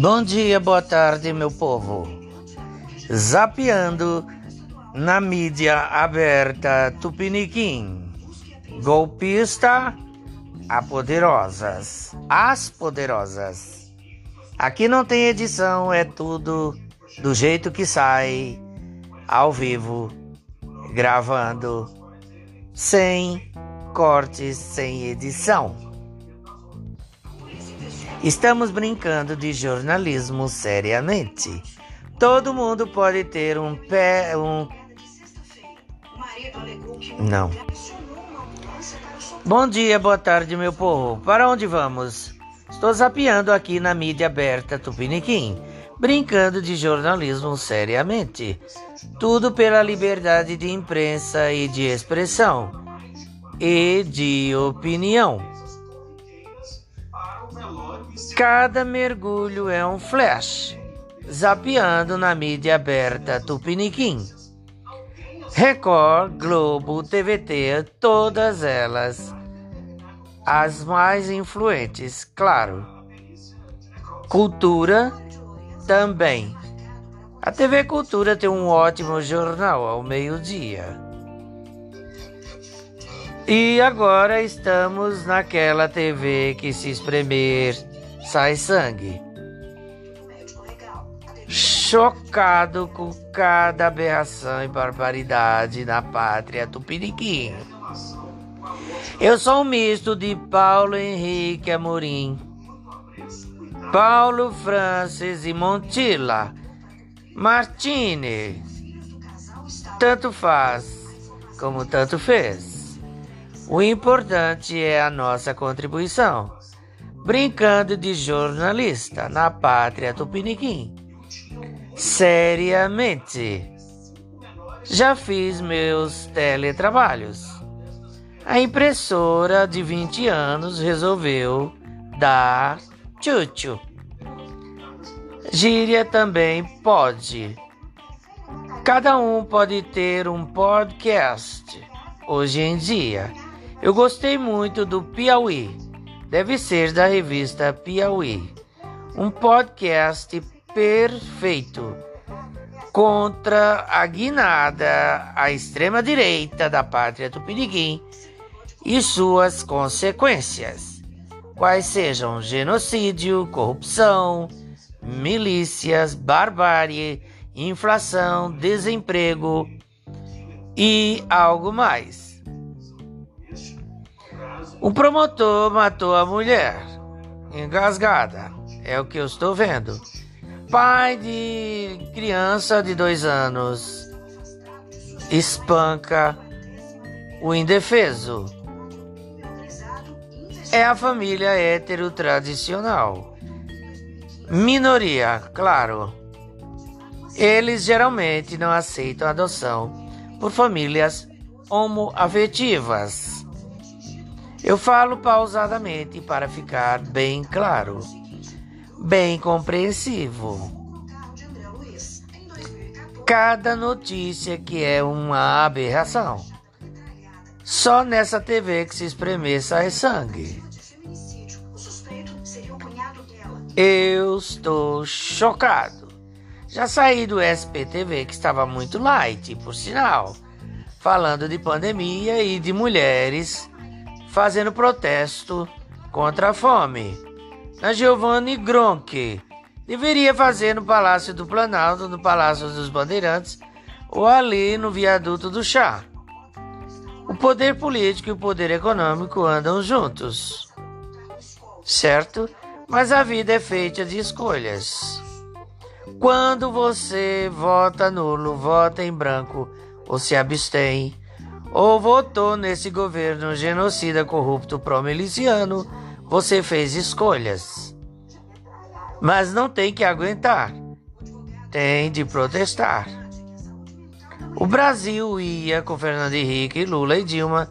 Bom dia, boa tarde, meu povo. Zapeando na mídia aberta Tupiniquim. Golpista a poderosas. As poderosas. Aqui não tem edição, é tudo do jeito que sai, ao vivo, gravando, sem cortes, sem edição. Estamos brincando de jornalismo seriamente. Todo mundo pode ter um pé. Um... Não. Bom dia, boa tarde, meu povo. Para onde vamos? Estou zapeando aqui na mídia aberta Tupiniquim, brincando de jornalismo seriamente. Tudo pela liberdade de imprensa e de expressão e de opinião. Cada mergulho é um flash, zapeando na mídia aberta Tupiniquim. Record, Globo, TVT, todas elas. As mais influentes, claro. Cultura também. A TV Cultura tem um ótimo jornal ao meio-dia. E agora estamos naquela TV que se espremer sai sangue. Chocado com cada aberração e barbaridade na pátria tupiniquim. Eu sou um misto de Paulo Henrique Amorim, Paulo Francis e Montilla, Martini. Tanto faz como tanto fez. O importante é a nossa contribuição brincando de jornalista na pátria tupiniquim. Seriamente. Já fiz meus teletrabalhos. A impressora de 20 anos resolveu dar tchutchu. Gíria também pode. Cada um pode ter um podcast hoje em dia. Eu gostei muito do Piauí deve ser da revista Piauí. Um podcast perfeito contra a guinada à extrema-direita da pátria tupiniquim e suas consequências, quais sejam genocídio, corrupção, milícias, barbárie, inflação, desemprego e algo mais. O promotor matou a mulher, engasgada, é o que eu estou vendo. Pai de criança de dois anos espanca o indefeso. É a família hétero tradicional. Minoria, claro. Eles geralmente não aceitam adoção por famílias homoafetivas. Eu falo pausadamente para ficar bem claro, bem compreensivo. Cada notícia que é uma aberração. Só nessa TV que se espremer sai sangue. Eu estou chocado. Já saí do SPTV, que estava muito light, por sinal, falando de pandemia e de mulheres fazendo protesto contra a fome. Na Giovanni Gronchi deveria fazer no Palácio do Planalto, no Palácio dos Bandeirantes ou ali no Viaduto do Chá. O poder político e o poder econômico andam juntos, certo? Mas a vida é feita de escolhas. Quando você vota nulo, vota em branco ou se abstém, ou votou nesse governo genocida corrupto pró-miliciano, você fez escolhas. Mas não tem que aguentar, tem de protestar. O Brasil ia com Fernando Henrique, Lula e Dilma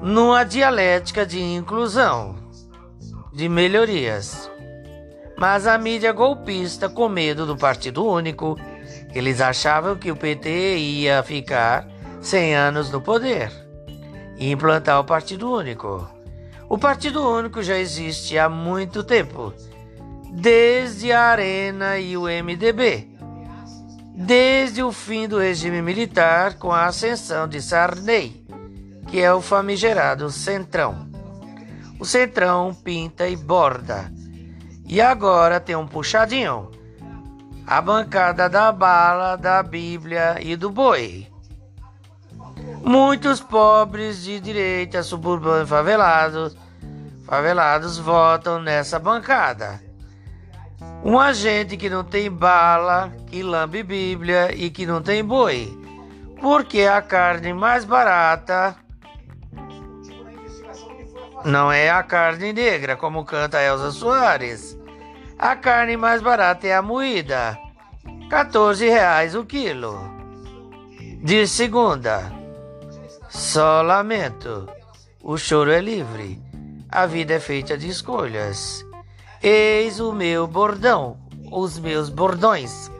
numa dialética de inclusão, de melhorias. Mas a mídia golpista, com medo do Partido Único, eles achavam que o PT ia ficar 100 anos no poder e implantar o Partido Único. O Partido Único já existe há muito tempo, desde a Arena e o MDB, desde o fim do regime militar com a ascensão de Sarney, que é o famigerado Centrão. O Centrão pinta e borda. E agora tem um puxadinho. A bancada da bala, da Bíblia e do boi. Muitos pobres de direita, suburbanos favelados, favelados votam nessa bancada. Um agente que não tem bala, que lambe Bíblia e que não tem boi. Porque a carne mais barata não é a carne negra, como canta Elza Soares. A carne mais barata é a moída. 14 reais o quilo. De segunda. Só lamento. O choro é livre. A vida é feita de escolhas. Eis o meu bordão, os meus bordões.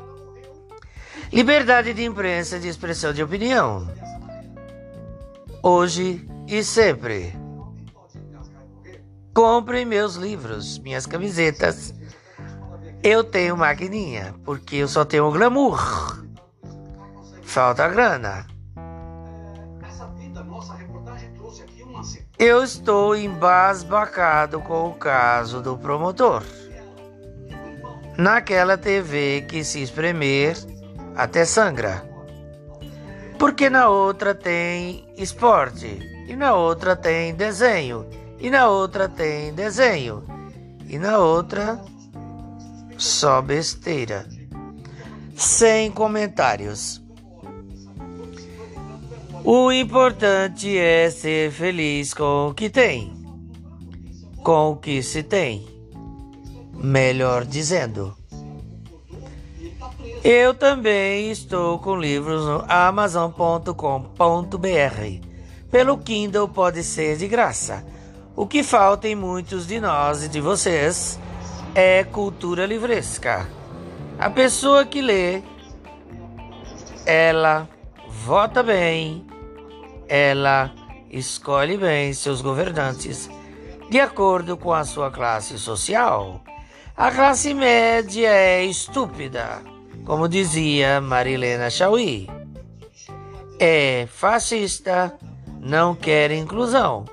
Liberdade de imprensa de expressão de opinião. Hoje e sempre. Compre meus livros, minhas camisetas. Eu tenho maquininha, porque eu só tenho glamour. Falta grana. Eu estou embasbacado com o caso do promotor. Naquela TV que se espremer até sangra. Porque na outra tem esporte, e na outra tem desenho, e na outra tem desenho, e na outra só besteira. Sem comentários. O importante é ser feliz com o que tem, com o que se tem. Melhor dizendo. Eu também estou com livros no amazon.com.br. Pelo Kindle pode ser de graça. O que falta em muitos de nós e de vocês é cultura livresca. A pessoa que lê, ela vota bem, ela escolhe bem seus governantes de acordo com a sua classe social. A classe média é estúpida, como dizia Marilena Chauí. É fascista, não quer inclusão.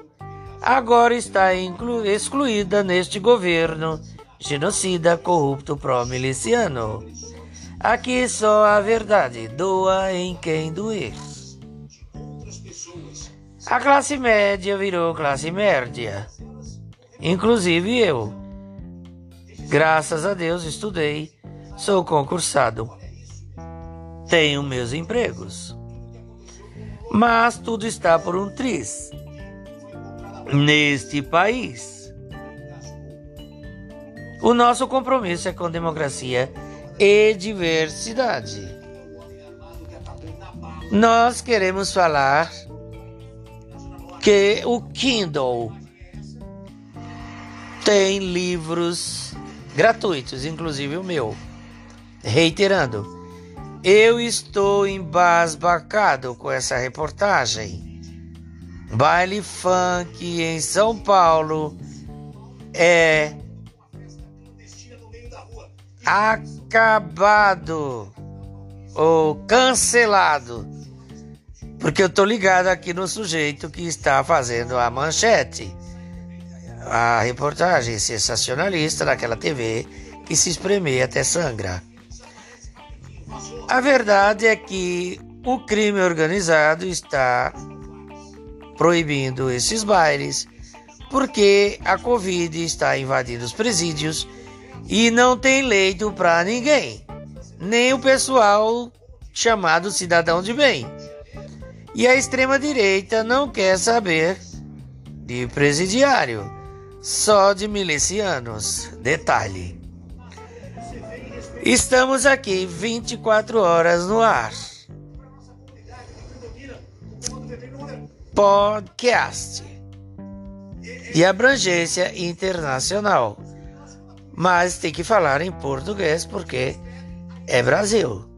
Agora está excluída neste governo genocida, corrupto, pró-miliciano. Aqui só a verdade doa em quem doer. A classe média virou classe média. Inclusive eu. Graças a Deus estudei, sou concursado. Tenho meus empregos. Mas tudo está por um triz. Neste país. O nosso compromisso é com democracia e diversidade. Nós queremos falar que o Kindle tem livros gratuitos, inclusive o meu. Reiterando, eu estou embasbacado com essa reportagem. Baile funk em São Paulo é acabado ou cancelado porque eu tô ligado aqui no sujeito que está fazendo a manchete. A reportagem sensacionalista daquela TV que se espremeia até sangra. A verdade é que o crime organizado está proibindo esses bailes porque a Covid está invadindo os presídios e não tem leito para ninguém, nem o pessoal chamado cidadão de bem. E a extrema-direita não quer saber de presidiário, só de milicianos. Detalhe. Estamos aqui 24 horas no ar. Podcast de abrangência internacional. Mas tem que falar em português porque é Brasil.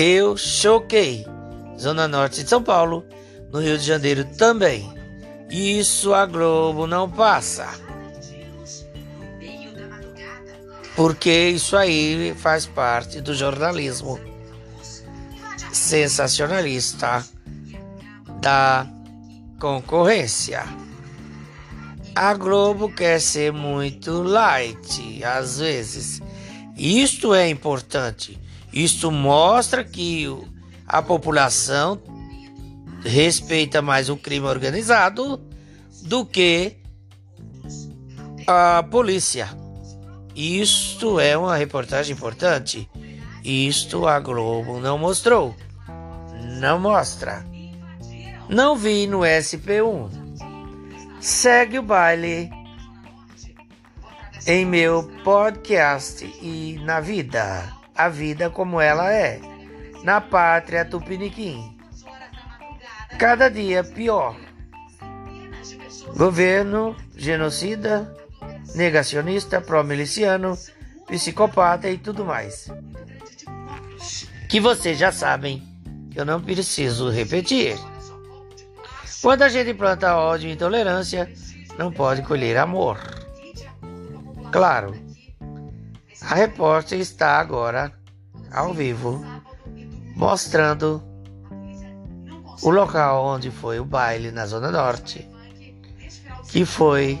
Eu choquei. Zona Norte de São Paulo, no Rio de Janeiro também. Isso a Globo não passa. Porque isso aí faz parte do jornalismo sensacionalista da concorrência. A Globo quer ser muito light às vezes. Isto é importante. Isto mostra que a população respeita mais o crime organizado do que a polícia. Isto é uma reportagem importante. Isto a Globo não mostrou. Não mostra. Não vi no SP1. Segue o baile em meu podcast e na vida. A vida como ela é. Na pátria tupiniquim. Cada dia pior. Governo genocida, negacionista, pró-miliciano, psicopata e tudo mais. Que vocês já sabem, eu não preciso repetir. Quando a gente planta ódio e intolerância, não pode colher amor. Claro, a repórter está agora ao vivo mostrando o local onde foi o baile na Zona Norte, que foi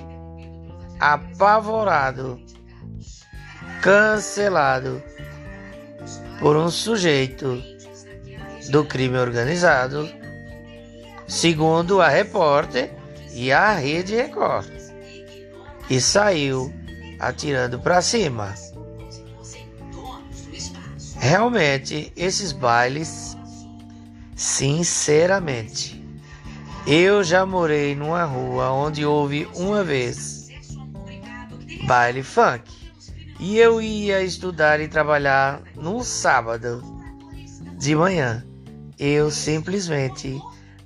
apavorado, cancelado por um sujeito do crime organizado segundo a repórter e a Rede Record, e saiu atirando para cima. Realmente, esses bailes, sinceramente, eu já morei numa rua onde houve uma vez baile funk e eu ia estudar e trabalhar no sábado de manhã. Eu simplesmente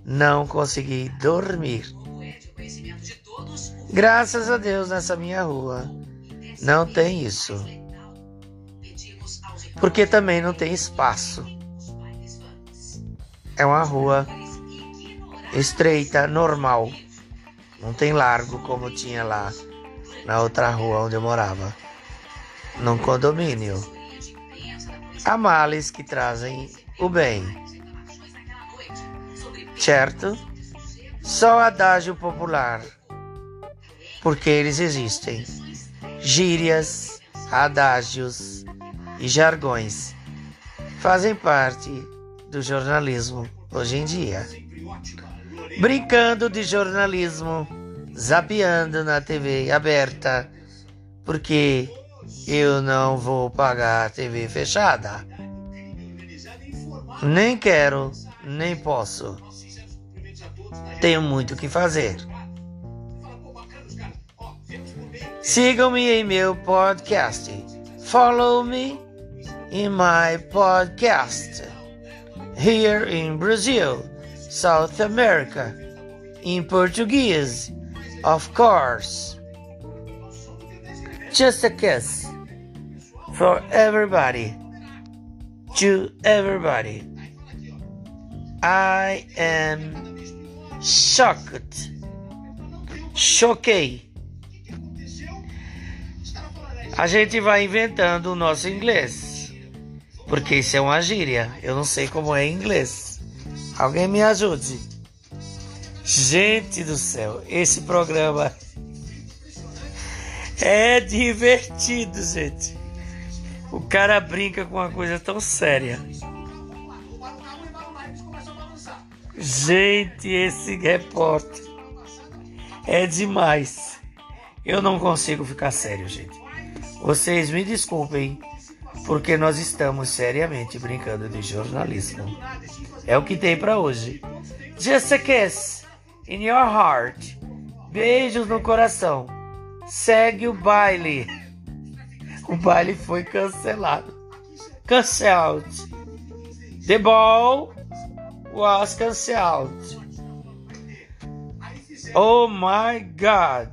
não consegui dormir. Graças a Deus nessa minha rua não tem isso. Porque também não tem espaço. É uma rua estreita, normal. Não tem largo como tinha lá na outra rua onde eu morava. Num condomínio. Há males que trazem o bem certo? Só adágio popular, porque eles existem. Gírias, adágios e jargões fazem parte do jornalismo hoje em dia. Brincando de jornalismo, zapeando na TV aberta, porque eu não vou pagar a TV fechada. Nem quero, nem posso. Tenho muito o que fazer. Sigam-me em meu podcast. Follow me in my podcast. Here in Brazil, South America, in Portuguese, of course. Just a kiss for everybody. To everybody. I am shocked. Choquei. A gente vai inventando o nosso inglês. Porque isso é uma gíria. Eu não sei como é em inglês. Alguém me ajude. Gente do céu, esse programa é divertido, gente. O cara brinca com uma coisa tão séria. Gente, esse repórter é demais. Eu não consigo ficar sério, gente. Vocês me desculpem, porque nós estamos seriamente brincando de jornalismo. É o que tem para hoje. Just a kiss in your heart. Beijos no coração. Segue o baile. O baile foi cancelado. Cancelled. The ball was cancelled. Oh my God.